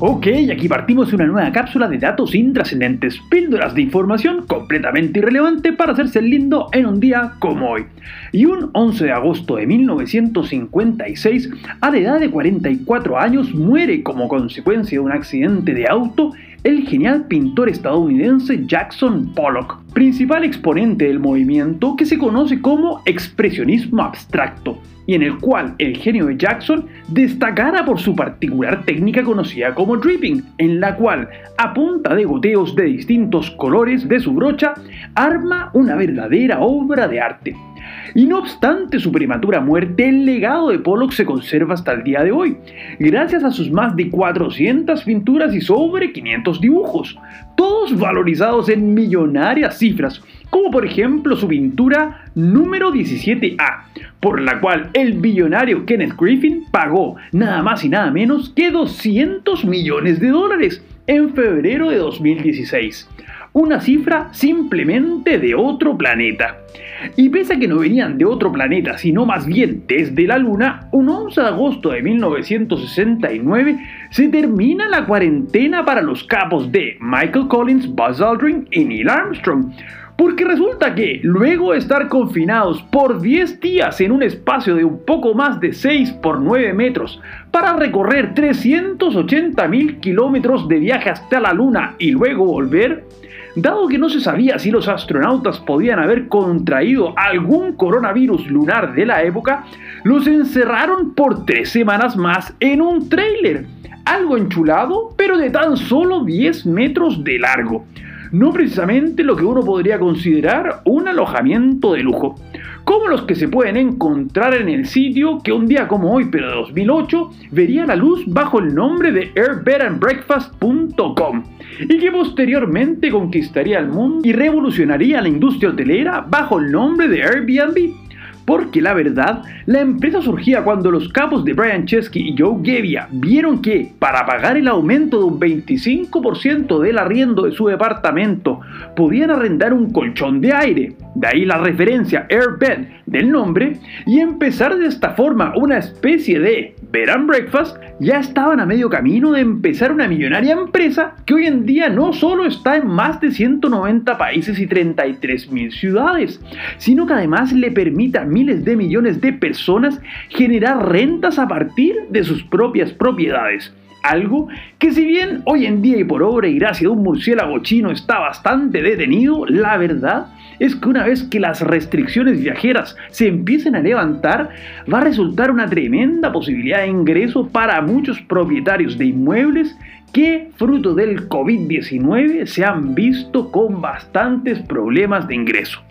Ok, aquí partimos una nueva cápsula de datos intrascendentes, píldoras de información completamente irrelevante para hacerse lindo en un día como hoy. Y un 11 de agosto de 1956, a la edad de 44 años, muere como consecuencia de un accidente de auto el genial pintor estadounidense Jackson Pollock, principal exponente del movimiento que se conoce como expresionismo abstracto y en el cual el genio de Jackson destacara por su particular técnica conocida como dripping, en la cual, a punta de goteos de distintos colores de su brocha, arma una verdadera obra de arte. Y no obstante su prematura muerte, el legado de Pollock se conserva hasta el día de hoy, gracias a sus más de 400 pinturas y sobre 500 dibujos, todos valorizados en millonarias cifras, como por ejemplo su pintura número 17A, por la cual el billonario Kenneth Griffin pagó nada más y nada menos que 200 millones de dólares en febrero de 2016 una cifra simplemente de otro planeta. Y pese a que no venían de otro planeta, sino más bien desde la Luna, un 11 de agosto de 1969 se termina la cuarentena para los capos de Michael Collins, Buzz Aldrin y Neil Armstrong. Porque resulta que, luego de estar confinados por 10 días en un espacio de un poco más de 6 por 9 metros, para recorrer 380 mil kilómetros de viaje hasta la Luna y luego volver, Dado que no se sabía si los astronautas podían haber contraído algún coronavirus lunar de la época, los encerraron por tres semanas más en un trailer, algo enchulado, pero de tan solo 10 metros de largo. No precisamente lo que uno podría considerar un alojamiento de lujo como los que se pueden encontrar en el sitio que un día como hoy, pero de 2008, vería la luz bajo el nombre de airbedandbreakfast.com y que posteriormente conquistaría el mundo y revolucionaría la industria hotelera bajo el nombre de Airbnb porque la verdad, la empresa surgía cuando los capos de Brian Chesky y Joe Gebbia vieron que, para pagar el aumento de un 25% del arriendo de su departamento, podían arrendar un colchón de aire, de ahí la referencia Airbed del nombre, y empezar de esta forma una especie de And Breakfast, ya estaban a medio camino de empezar una millonaria empresa que hoy en día no solo está en más de 190 países y 33 mil ciudades, sino que además le permite a miles de millones de personas generar rentas a partir de sus propias propiedades. Algo que si bien hoy en día y por obra y gracia de un murciélago chino está bastante detenido, la verdad es que una vez que las restricciones viajeras se empiecen a levantar, va a resultar una tremenda posibilidad de ingreso para muchos propietarios de inmuebles que, fruto del COVID-19, se han visto con bastantes problemas de ingreso.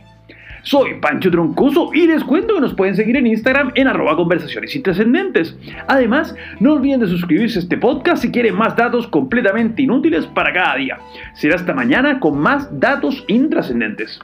Soy Pancho Troncoso y les cuento que nos pueden seguir en Instagram en arroba conversaciones intrascendentes. Además, no olviden de suscribirse a este podcast si quieren más datos completamente inútiles para cada día. Será hasta mañana con más datos intrascendentes.